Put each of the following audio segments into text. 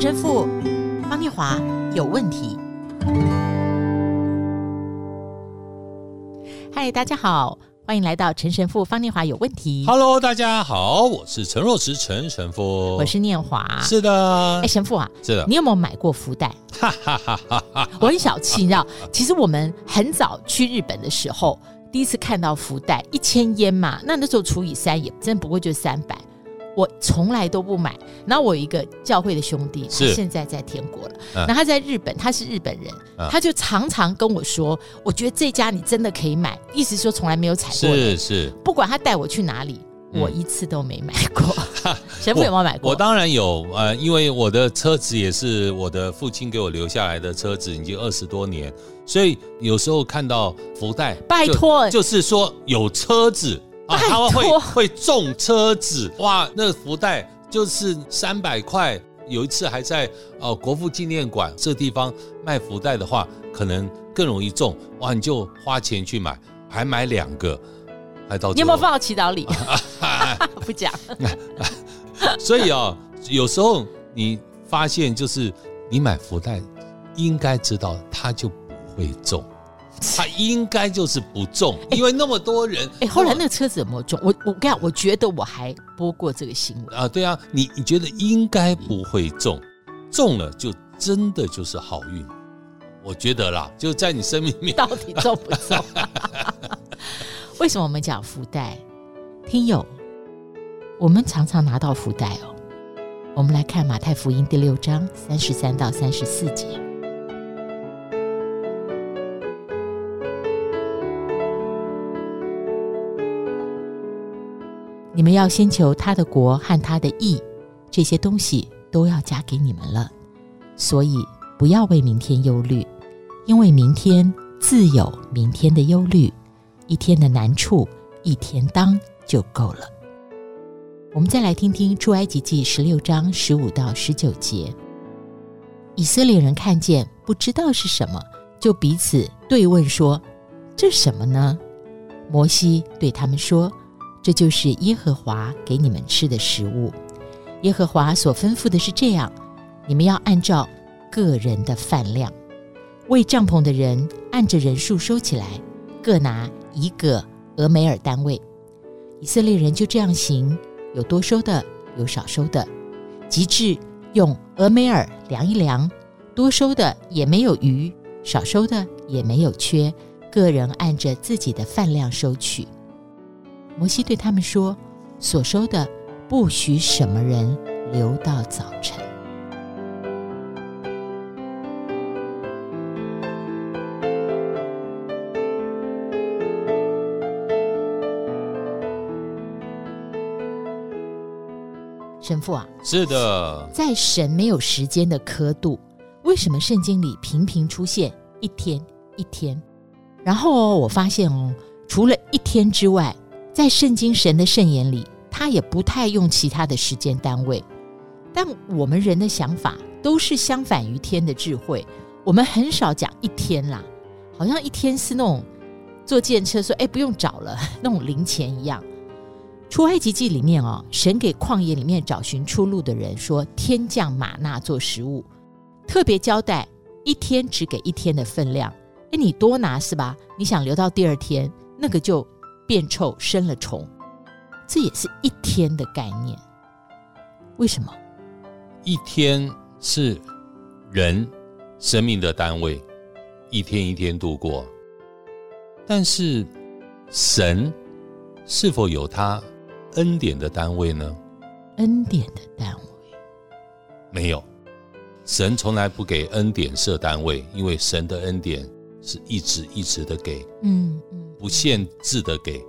陈神父方念华有问题。嗨，大家好，欢迎来到陈神父方念华有问题。Hello，大家好，我是陈若池陈神父，我是念华。是的，哎，神父啊，是的，你有没有买过福袋？哈哈哈哈哈！我很小气，你知道，其实我们很早去日本的时候，第一次看到福袋一千烟嘛，那那时候除以三也真不过就三百。我从来都不买。然后我有一个教会的兄弟，他现在在天国了。那、啊、他在日本，他是日本人，啊、他就常常跟我说：“我觉得这家你真的可以买。”意思说从来没有踩过。是是，不管他带我去哪里，我一次都没买过。神、嗯、父有没有买过？我当然有。呃，因为我的车子也是我的父亲给我留下来的车子，已经二十多年，所以有时候看到福袋，拜托，就是说有车子。啊，他们会会中车子哇！那个福袋就是三百块。有一次还在哦国父纪念馆这地方卖福袋的话，可能更容易中哇！你就花钱去买，还买两个，还到。你有没有放到祈祷里？不讲。所以啊，有时候你发现就是你买福袋，应该知道它就不会中。他应该就是不中，因为那么多人。哎、欸欸，后来那个车子有没有中？我我跟你讲，我觉得我还播过这个新闻啊。对啊，你你觉得应该不会中，中了就真的就是好运。我觉得啦，就在你生命里面到底中不中？为什么我们讲福袋？听友，我们常常拿到福袋哦。我们来看马太福音第六章三十三到三十四节。你们要先求他的国和他的义，这些东西都要加给你们了。所以不要为明天忧虑，因为明天自有明天的忧虑，一天的难处一天当就够了。我们再来听听出埃及记十六章十五到十九节。以色列人看见不知道是什么，就彼此对问说：“这什么呢？”摩西对他们说。这就是耶和华给你们吃的食物。耶和华所吩咐的是这样：你们要按照个人的饭量，为帐篷的人按着人数收起来，各拿一个俄梅尔单位。以色列人就这样行，有多收的，有少收的，及至用俄梅尔量一量，多收的也没有余，少收的也没有缺，个人按着自己的饭量收取。摩西对他们说：“所收的，不许什么人留到早晨。”神父啊，是的，在神没有时间的刻度，为什么圣经里频频出现一天一天？然后我发现哦，除了一天之外。在圣经神的圣言里，他也不太用其他的时间单位，但我们人的想法都是相反于天的智慧。我们很少讲一天啦，好像一天是那种坐电车说“哎，不用找了” 那种零钱一样。出埃及记里面哦，神给旷野里面找寻出路的人说：“天降吗哪做食物，特别交代一天只给一天的分量。哎，你多拿是吧？你想留到第二天，那个就。”变臭生了虫，这也是一天的概念。为什么？一天是人生命的单位，一天一天度过。但是神是否有他恩典的单位呢？恩典的单位没有，神从来不给恩典设单位，因为神的恩典是一直一直的给。嗯嗯。不限制的给，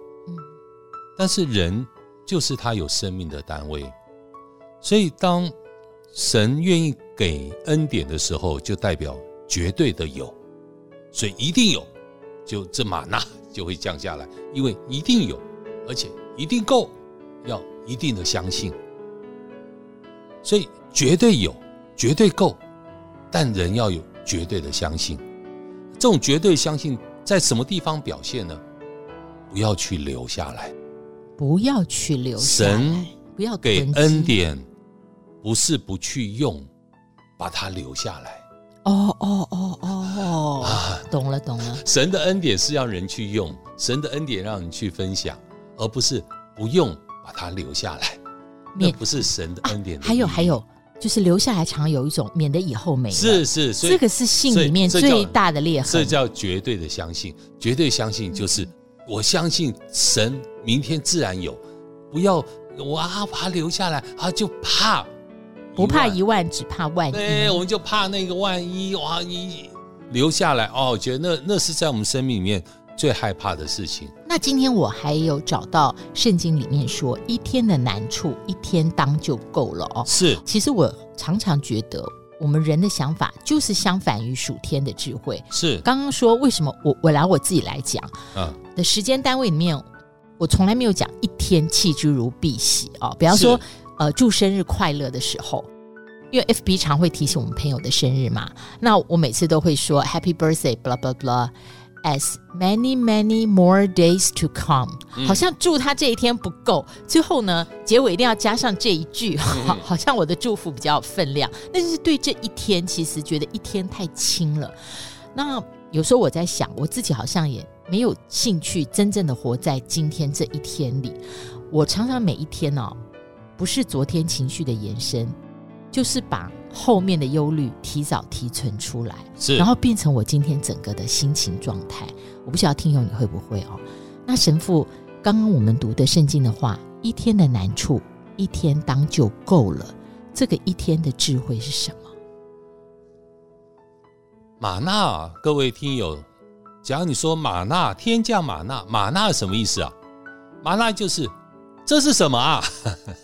但是人就是他有生命的单位，所以当神愿意给恩典的时候，就代表绝对的有，所以一定有，就这玛纳就会降下来，因为一定有，而且一定够，要一定的相信，所以绝对有，绝对够，但人要有绝对的相信，这种绝对相信。在什么地方表现呢？不要去留下来，不要去留下来。神不要给恩典，不是不去用，把它留下来。哦哦哦哦啊，懂了懂了。神的恩典是让人去用，神的恩典让人去分享，而不是不用把它留下来。那不是神的恩典的。还有还有，就是留下来常有一种免得以后没了。是是，所以这个是信里面最大的裂痕。这叫绝对的相信，绝对相信就是我相信神明天自然有，不要我啊把它留下来啊就怕。不怕一万，只怕万一。对，我们就怕那个万一哇！你留下来哦，我觉得那那是在我们生命里面最害怕的事情。那今天我还有找到圣经里面说，一天的难处一天当就够了哦。是，其实我常常觉得，我们人的想法就是相反于属天的智慧。是，刚刚说为什么我我拿我自己来讲，嗯，的时间单位里面，我从来没有讲一天弃之如敝屣哦。比方说。呃，祝生日快乐的时候，因为 FB 常会提醒我们朋友的生日嘛，那我每次都会说 Happy birthday，blah blah blah，as many many more days to come，嗯。好像祝他这一天不够，最后呢，结尾一定要加上这一句，好，好像我的祝福比较有分量。那就是对这一天，其实觉得一天太轻了。那有时候我在想，我自己好像也没有兴趣真正的活在今天这一天里。我常常每一天呢，哦。不是昨天情绪的延伸，就是把后面的忧虑提早提存出来，是，然后变成我今天整个的心情状态。我不晓得听友你会不会哦？那神父刚刚我们读的圣经的话，一天的难处一天当就够了。这个一天的智慧是什么？玛纳，各位听友，假如你说玛纳天降玛纳，玛纳什么意思啊？玛纳就是。这是什么啊？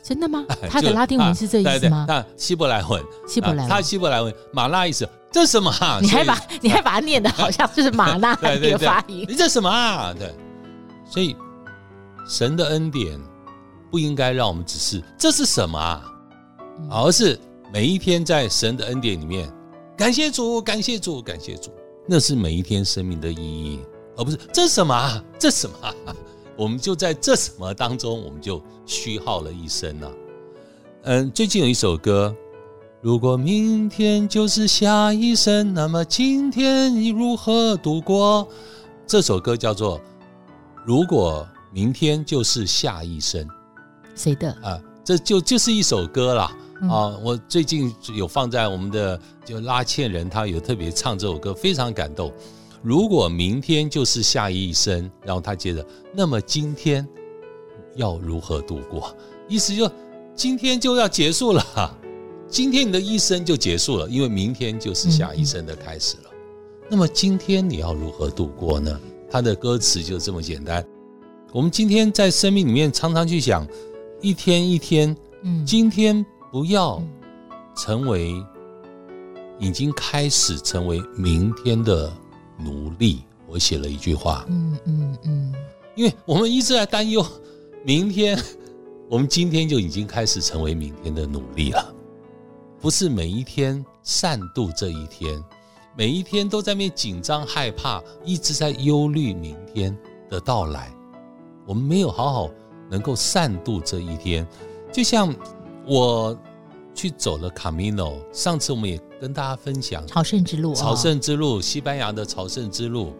真的吗？他的拉丁文是这意思吗？那希伯来文，希伯来文，他希伯来文马拉意思，这是什么啊？你还把你还把它念得 好像就是马拉 的发音，你这什么啊？对，所以神的恩典不应该让我们只是这是什么啊？而是每一天在神的恩典里面，感谢主，感谢主，感谢主，那是每一天生命的意义，而不是这是什么啊？这是什么啊？我们就在这什么当中，我们就虚耗了一生了。嗯，最近有一首歌，如果明天就是下一生，那么今天你如何度过？这首歌叫做《如果明天就是下一生》，谁的啊？这就就是一首歌啦。啊！我最近有放在我们的就拉纤人，他有特别唱这首歌，非常感动。如果明天就是下一生，然后他接着，那么今天要如何度过？意思就今天就要结束了，今天你的一生就结束了，因为明天就是下一生的开始了。那么今天你要如何度过呢？他的歌词就这么简单。我们今天在生命里面常常去想，一天一天，嗯，今天不要成为已经开始成为明天的。奴隶，我写了一句话，嗯嗯嗯，因为我们一直在担忧，明天，我们今天就已经开始成为明天的努力了，不是每一天善度这一天，每一天都在那紧张害怕，一直在忧虑明天的到来，我们没有好好能够善度这一天，就像我。去走了卡米诺，上次我们也跟大家分享朝圣之路，朝圣之路，西班牙的朝圣之路，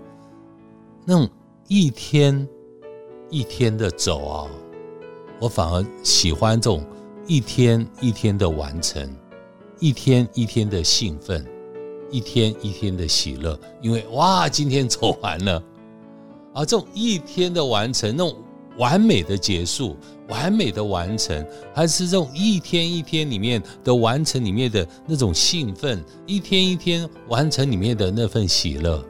那种一天一天的走啊，我反而喜欢这种一天一天的完成，一天一天的兴奋，一天一天的喜乐，因为哇，今天走完了，而这种一天的完成，那种完美的结束。完美的完成，还是这种一天一天里面的完成里面的那种兴奋，一天一天完成里面的那份喜乐。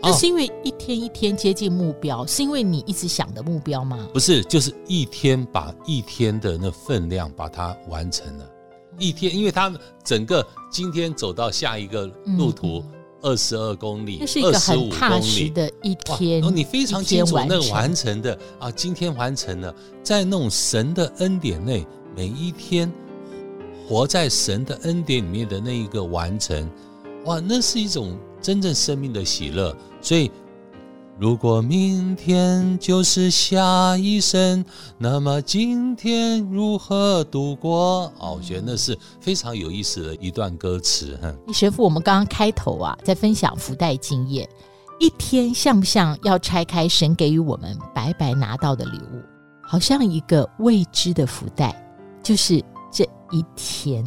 那是因为一天一天接近目标，是因为你一直想的目标吗？不是，就是一天把一天的那分量把它完成了。一天，因为他整个今天走到下一个路途。嗯二十二公里，那是一个很踏实的一天。哦，你非常清楚那个完成的啊，今天完成了，在那种神的恩典内，每一天活在神的恩典里面的那一个完成，哇，那是一种真正生命的喜乐。所以如果明天就是下一生，那么今天如何度过？哦，我觉得那是非常有意思的一段歌词。哈，神父，我们刚刚开头啊，在分享福袋经验，一天像不像要拆开神给予我们白白拿到的礼物？好像一个未知的福袋，就是这一天。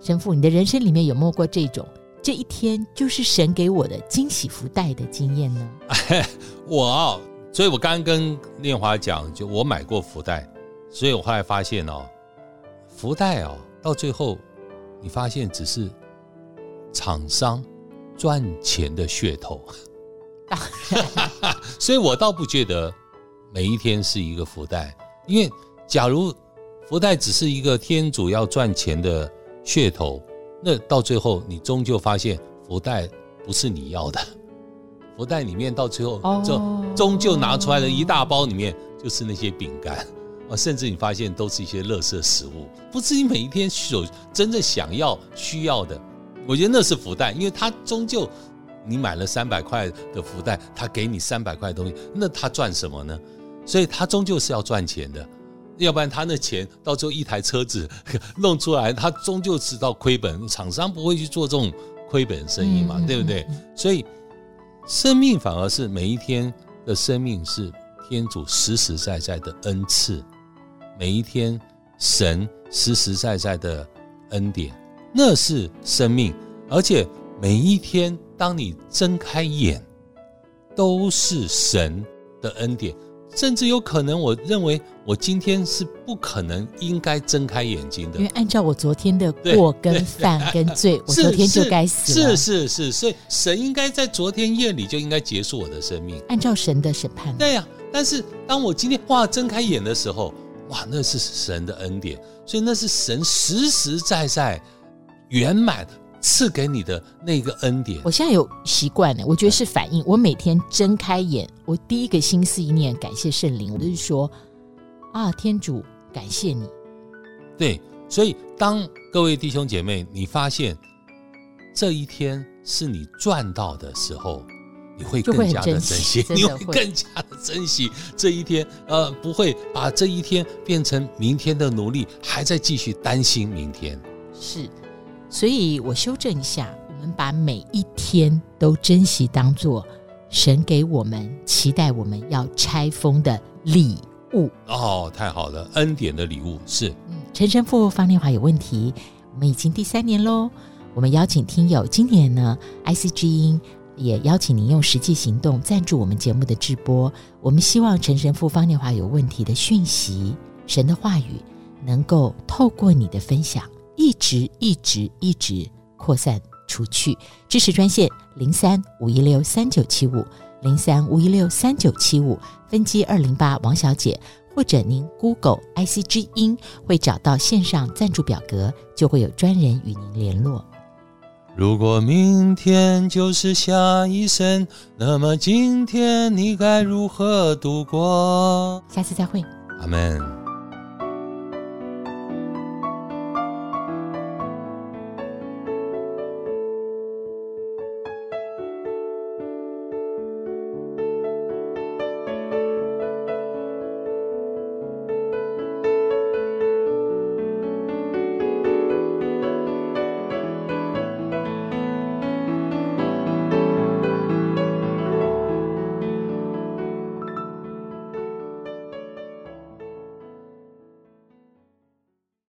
神父，你的人生里面有没有过这种？这一天就是神给我的惊喜福袋的经验呢。我哦，所以我刚刚跟念华讲，就我买过福袋，所以我后来发现哦，福袋哦，到最后你发现只是厂商赚钱的噱头。所以我倒不觉得每一天是一个福袋，因为假如福袋只是一个天主要赚钱的噱头。那到最后，你终究发现福袋不是你要的，福袋里面到最后，就终究拿出来的一大包里面就是那些饼干啊，甚至你发现都是一些垃圾食物，不是你每一天所真正想要需要的。我觉得那是福袋，因为它终究你买了三百块的福袋，他给你三百块的东西，那他赚什么呢？所以他终究是要赚钱的。要不然他那钱到最后一台车子 弄出来，他终究知道亏本，厂商不会去做这种亏本生意嘛，对不对？所以生命反而是每一天的生命是天主实实在在的恩赐，每一天神实实在在的恩典，那是生命，而且每一天当你睁开眼，都是神的恩典。甚至有可能，我认为我今天是不可能应该睁开眼睛的，因为按照我昨天的过跟犯跟罪，我昨天就该死了。是是是，所以神应该在昨天夜里就应该结束我的生命，按照神的审判。对呀，但是当我今天哇睁开眼的时候，哇，那是神的恩典，所以那是神实实在在圆满。赐给你的那个恩典，我现在有习惯了，我觉得是反应。我每天睁开眼，我第一个心思意念感谢圣灵，我就是说啊，天主感谢你。对，所以当各位弟兄姐妹，你发现这一天是你赚到的时候，你会更加的珍惜，你会更加的珍惜这一天。呃，不会把这一天变成明天的奴隶，还在继续担心明天。是。所以我修正一下，我们把每一天都珍惜，当做神给我们期待我们要拆封的礼物。哦，太好了，恩典的礼物是。嗯，陈神父方念华有问题，我们已经第三年喽。我们邀请听友，今年呢，IC 之音也邀请您用实际行动赞助我们节目的直播。我们希望陈神父方念华有问题的讯息，神的话语能够透过你的分享。一直一直一直扩散出去。支持专线零三五一六三九七五零三五一六三九七五分机二零八王小姐，或者您 Google IC 之音会找到线上赞助表格，就会有专人与您联络。如果明天就是下一生，那么今天你该如何度过？下次再会，阿门。